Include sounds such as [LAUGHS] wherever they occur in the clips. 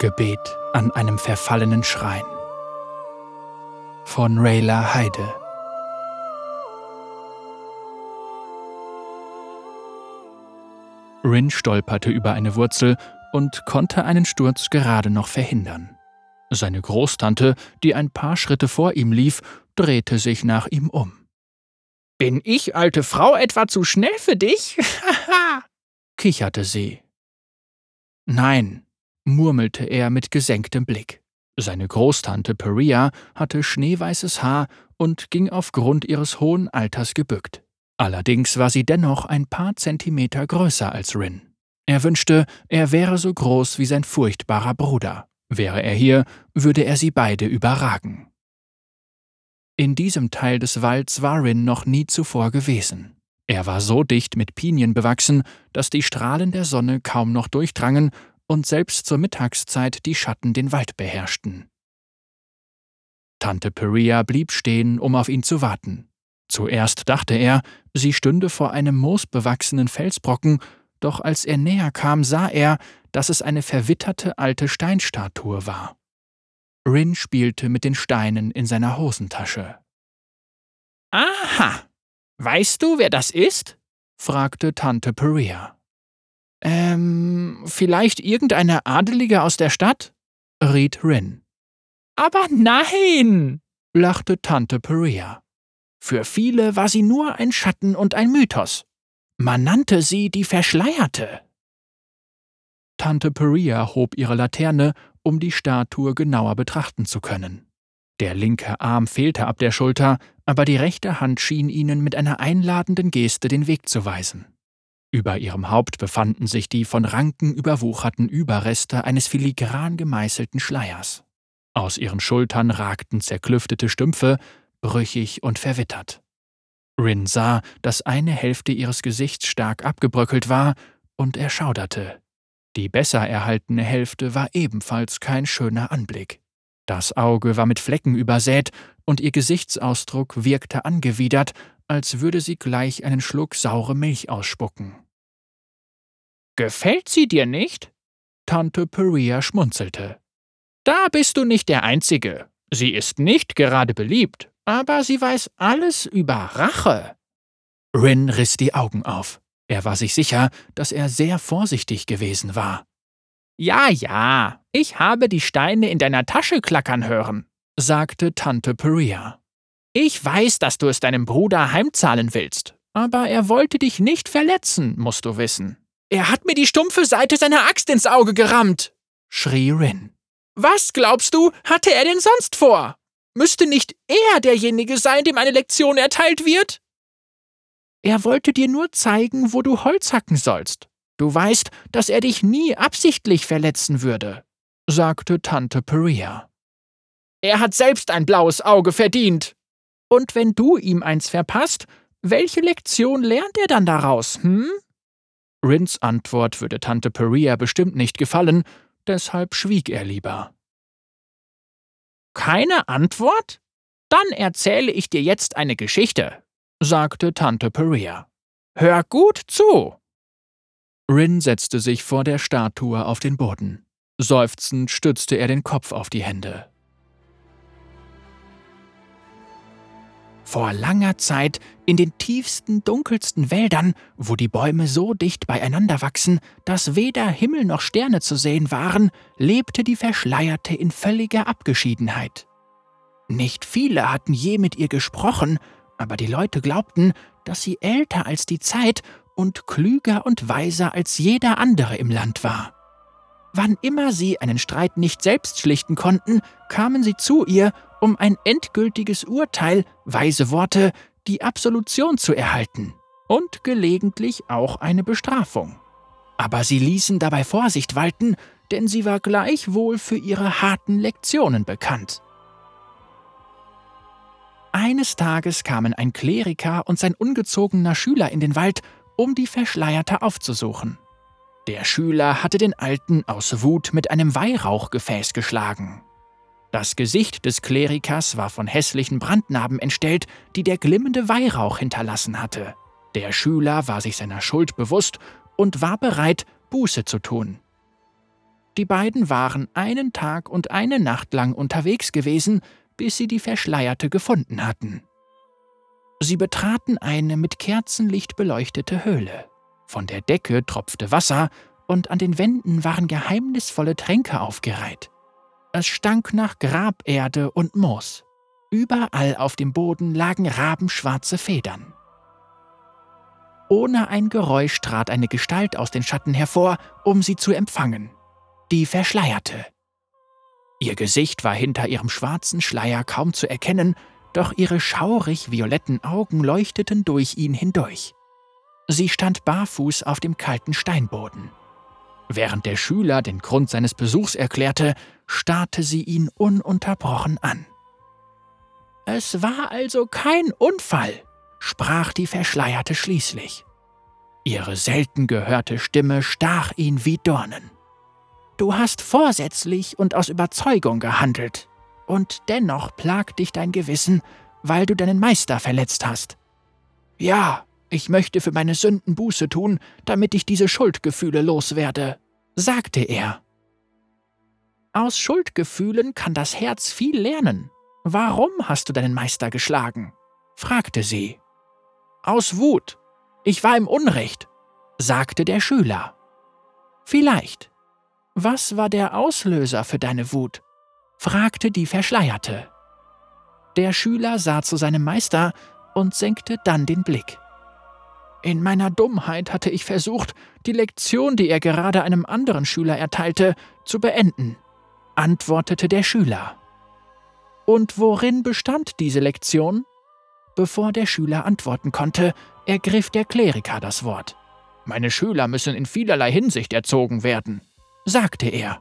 Gebet an einem verfallenen Schrein von Rayla Heide Rin stolperte über eine Wurzel und konnte einen Sturz gerade noch verhindern. Seine Großtante, die ein paar Schritte vor ihm lief, drehte sich nach ihm um. Bin ich, alte Frau, etwa zu schnell für dich? Haha, [LAUGHS] [LAUGHS] kicherte sie. Nein, murmelte er mit gesenktem Blick. Seine Großtante Peria hatte schneeweißes Haar und ging aufgrund ihres hohen Alters gebückt. Allerdings war sie dennoch ein paar Zentimeter größer als Rin. Er wünschte, er wäre so groß wie sein furchtbarer Bruder. Wäre er hier, würde er sie beide überragen. In diesem Teil des Walds war Rin noch nie zuvor gewesen. Er war so dicht mit Pinien bewachsen, dass die Strahlen der Sonne kaum noch durchdrangen und selbst zur Mittagszeit die Schatten den Wald beherrschten. Tante Peria blieb stehen, um auf ihn zu warten. Zuerst dachte er, sie stünde vor einem moosbewachsenen Felsbrocken, doch als er näher kam, sah er, dass es eine verwitterte alte Steinstatue war. Rin spielte mit den Steinen in seiner Hosentasche. Aha! Weißt du, wer das ist? fragte Tante Peria. Ähm, vielleicht irgendeine Adelige aus der Stadt? riet Rin. Aber nein! lachte Tante Peria. Für viele war sie nur ein Schatten und ein Mythos. Man nannte sie die Verschleierte. Tante Peria hob ihre Laterne, um die Statue genauer betrachten zu können. Der linke Arm fehlte ab der Schulter, aber die rechte Hand schien ihnen mit einer einladenden Geste den Weg zu weisen. Über ihrem Haupt befanden sich die von Ranken überwucherten Überreste eines filigran gemeißelten Schleiers. Aus ihren Schultern ragten zerklüftete Stümpfe, brüchig und verwittert. Rin sah, dass eine Hälfte ihres Gesichts stark abgebröckelt war, und er schauderte. Die besser erhaltene Hälfte war ebenfalls kein schöner Anblick. Das Auge war mit Flecken übersät, und ihr Gesichtsausdruck wirkte angewidert, als würde sie gleich einen Schluck saure Milch ausspucken. Gefällt sie dir nicht? Tante Peria schmunzelte. Da bist du nicht der Einzige. Sie ist nicht gerade beliebt, aber sie weiß alles über Rache. Rin riss die Augen auf. Er war sich sicher, dass er sehr vorsichtig gewesen war. Ja, ja, ich habe die Steine in deiner Tasche klackern hören, sagte Tante Peria. Ich weiß, dass du es deinem Bruder heimzahlen willst, aber er wollte dich nicht verletzen, musst du wissen. Er hat mir die stumpfe Seite seiner Axt ins Auge gerammt, schrie Rin. Was glaubst du, hatte er denn sonst vor? Müsste nicht er derjenige sein, dem eine Lektion erteilt wird? Er wollte dir nur zeigen, wo du Holz hacken sollst. Du weißt, dass er dich nie absichtlich verletzen würde, sagte Tante Peria. Er hat selbst ein blaues Auge verdient, und wenn du ihm eins verpasst, welche Lektion lernt er dann daraus, hm? Rins Antwort würde Tante Peria bestimmt nicht gefallen, deshalb schwieg er lieber. Keine Antwort? Dann erzähle ich dir jetzt eine Geschichte, sagte Tante Peria. Hör gut zu. Rin setzte sich vor der Statue auf den Boden. Seufzend stützte er den Kopf auf die Hände. Vor langer Zeit, in den tiefsten, dunkelsten Wäldern, wo die Bäume so dicht beieinander wachsen, dass weder Himmel noch Sterne zu sehen waren, lebte die Verschleierte in völliger Abgeschiedenheit. Nicht viele hatten je mit ihr gesprochen, aber die Leute glaubten, dass sie älter als die Zeit und klüger und weiser als jeder andere im Land war. Wann immer sie einen Streit nicht selbst schlichten konnten, kamen sie zu ihr um ein endgültiges Urteil, weise Worte, die Absolution zu erhalten und gelegentlich auch eine Bestrafung. Aber sie ließen dabei Vorsicht walten, denn sie war gleichwohl für ihre harten Lektionen bekannt. Eines Tages kamen ein Kleriker und sein ungezogener Schüler in den Wald, um die Verschleierte aufzusuchen. Der Schüler hatte den Alten aus Wut mit einem Weihrauchgefäß geschlagen. Das Gesicht des Klerikers war von hässlichen Brandnarben entstellt, die der glimmende Weihrauch hinterlassen hatte. Der Schüler war sich seiner Schuld bewusst und war bereit, Buße zu tun. Die beiden waren einen Tag und eine Nacht lang unterwegs gewesen, bis sie die Verschleierte gefunden hatten. Sie betraten eine mit Kerzenlicht beleuchtete Höhle. Von der Decke tropfte Wasser und an den Wänden waren geheimnisvolle Tränke aufgereiht. Es stank nach Graberde und Moos. Überall auf dem Boden lagen rabenschwarze Federn. Ohne ein Geräusch trat eine Gestalt aus den Schatten hervor, um sie zu empfangen. Die Verschleierte. Ihr Gesicht war hinter ihrem schwarzen Schleier kaum zu erkennen, doch ihre schaurig violetten Augen leuchteten durch ihn hindurch. Sie stand barfuß auf dem kalten Steinboden. Während der Schüler den Grund seines Besuchs erklärte, starrte sie ihn ununterbrochen an. Es war also kein Unfall, sprach die Verschleierte schließlich. Ihre selten gehörte Stimme stach ihn wie Dornen. Du hast vorsätzlich und aus Überzeugung gehandelt, und dennoch plagt dich dein Gewissen, weil du deinen Meister verletzt hast. Ja, ich möchte für meine Sünden Buße tun, damit ich diese Schuldgefühle loswerde, sagte er. Aus Schuldgefühlen kann das Herz viel lernen. Warum hast du deinen Meister geschlagen? fragte sie. Aus Wut. Ich war im Unrecht, sagte der Schüler. Vielleicht. Was war der Auslöser für deine Wut? fragte die Verschleierte. Der Schüler sah zu seinem Meister und senkte dann den Blick. In meiner Dummheit hatte ich versucht, die Lektion, die er gerade einem anderen Schüler erteilte, zu beenden, antwortete der Schüler. Und worin bestand diese Lektion? Bevor der Schüler antworten konnte, ergriff der Kleriker das Wort. Meine Schüler müssen in vielerlei Hinsicht erzogen werden, sagte er.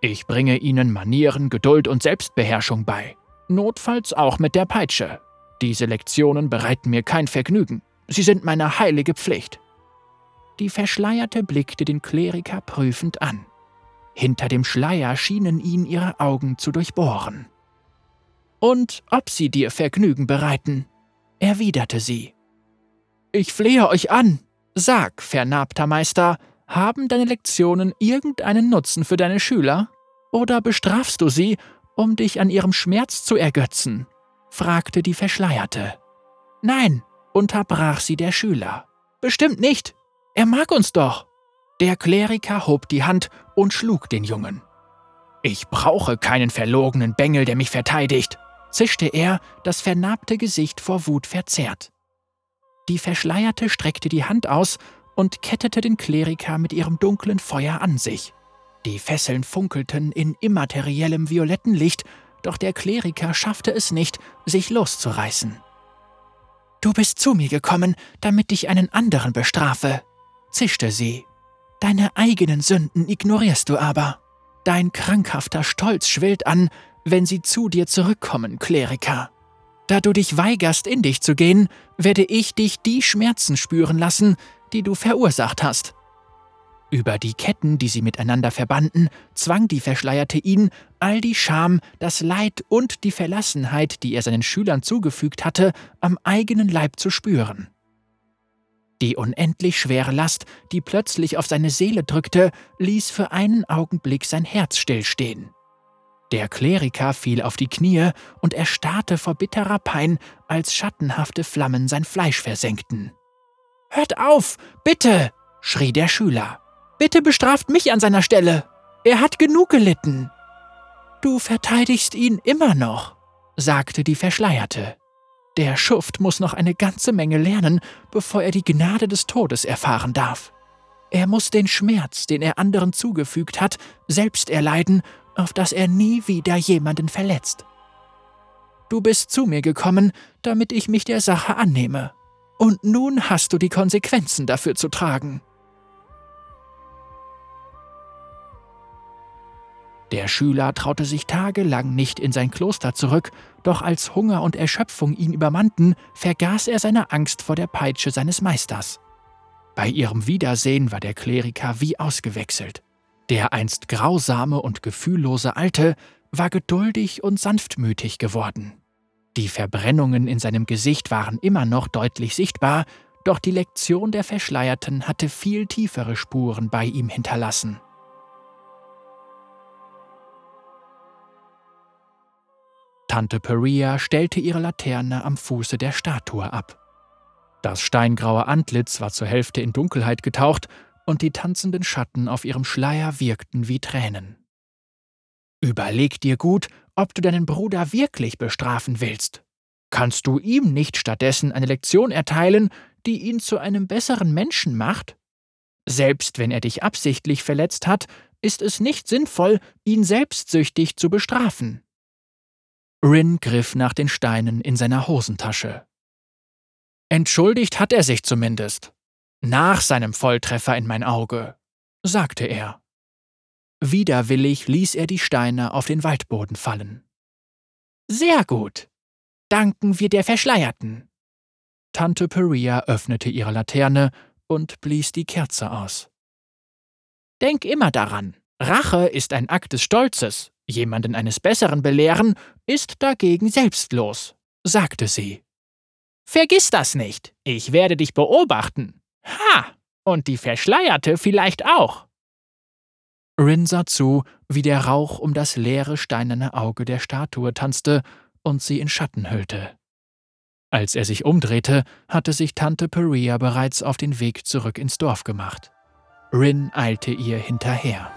Ich bringe ihnen Manieren, Geduld und Selbstbeherrschung bei, notfalls auch mit der Peitsche. Diese Lektionen bereiten mir kein Vergnügen. Sie sind meine heilige Pflicht. Die Verschleierte blickte den Kleriker prüfend an. Hinter dem Schleier schienen ihn ihre Augen zu durchbohren. Und ob sie dir Vergnügen bereiten, erwiderte sie. Ich flehe euch an, sag, vernarbter Meister, haben deine Lektionen irgendeinen Nutzen für deine Schüler? Oder bestrafst du sie, um dich an ihrem Schmerz zu ergötzen? fragte die Verschleierte. Nein, unterbrach sie der Schüler. Bestimmt nicht. Er mag uns doch. Der Kleriker hob die Hand und schlug den Jungen. Ich brauche keinen verlogenen Bengel, der mich verteidigt, zischte er, das vernarbte Gesicht vor Wut verzerrt. Die Verschleierte streckte die Hand aus und kettete den Kleriker mit ihrem dunklen Feuer an sich. Die Fesseln funkelten in immateriellem violetten Licht, doch der Kleriker schaffte es nicht, sich loszureißen. Du bist zu mir gekommen, damit ich einen anderen bestrafe, zischte sie. Deine eigenen Sünden ignorierst du aber. Dein krankhafter Stolz schwillt an, wenn sie zu dir zurückkommen, Kleriker. Da du dich weigerst, in dich zu gehen, werde ich dich die Schmerzen spüren lassen, die du verursacht hast. Über die Ketten, die sie miteinander verbanden, zwang die Verschleierte ihn, all die Scham, das Leid und die Verlassenheit, die er seinen Schülern zugefügt hatte, am eigenen Leib zu spüren. Die unendlich schwere Last, die plötzlich auf seine Seele drückte, ließ für einen Augenblick sein Herz stillstehen. Der Kleriker fiel auf die Knie und erstarrte vor bitterer Pein, als schattenhafte Flammen sein Fleisch versenkten. Hört auf, bitte! schrie der Schüler. Bitte bestraft mich an seiner Stelle. Er hat genug gelitten. Du verteidigst ihn immer noch, sagte die Verschleierte. Der Schuft muss noch eine ganze Menge lernen, bevor er die Gnade des Todes erfahren darf. Er muss den Schmerz, den er anderen zugefügt hat, selbst erleiden, auf dass er nie wieder jemanden verletzt. Du bist zu mir gekommen, damit ich mich der Sache annehme. Und nun hast du die Konsequenzen dafür zu tragen. Der Schüler traute sich tagelang nicht in sein Kloster zurück, doch als Hunger und Erschöpfung ihn übermannten, vergaß er seine Angst vor der Peitsche seines Meisters. Bei ihrem Wiedersehen war der Kleriker wie ausgewechselt. Der einst grausame und gefühllose Alte war geduldig und sanftmütig geworden. Die Verbrennungen in seinem Gesicht waren immer noch deutlich sichtbar, doch die Lektion der Verschleierten hatte viel tiefere Spuren bei ihm hinterlassen. Tante Peria stellte ihre Laterne am Fuße der Statue ab. Das steingraue Antlitz war zur Hälfte in Dunkelheit getaucht und die tanzenden Schatten auf ihrem Schleier wirkten wie Tränen. Überleg dir gut, ob du deinen Bruder wirklich bestrafen willst. Kannst du ihm nicht stattdessen eine Lektion erteilen, die ihn zu einem besseren Menschen macht? Selbst wenn er dich absichtlich verletzt hat, ist es nicht sinnvoll, ihn selbstsüchtig zu bestrafen. Rin griff nach den Steinen in seiner Hosentasche. Entschuldigt hat er sich zumindest. Nach seinem Volltreffer in mein Auge, sagte er. Widerwillig ließ er die Steine auf den Waldboden fallen. Sehr gut. Danken wir der Verschleierten. Tante Peria öffnete ihre Laterne und blies die Kerze aus. Denk immer daran, Rache ist ein Akt des Stolzes, jemanden eines Besseren belehren ist dagegen selbstlos, sagte sie. Vergiss das nicht, ich werde dich beobachten. Ha! Und die Verschleierte vielleicht auch. Rin sah zu, wie der Rauch um das leere steinerne Auge der Statue tanzte und sie in Schatten hüllte. Als er sich umdrehte, hatte sich Tante Peria bereits auf den Weg zurück ins Dorf gemacht. Rin eilte ihr hinterher.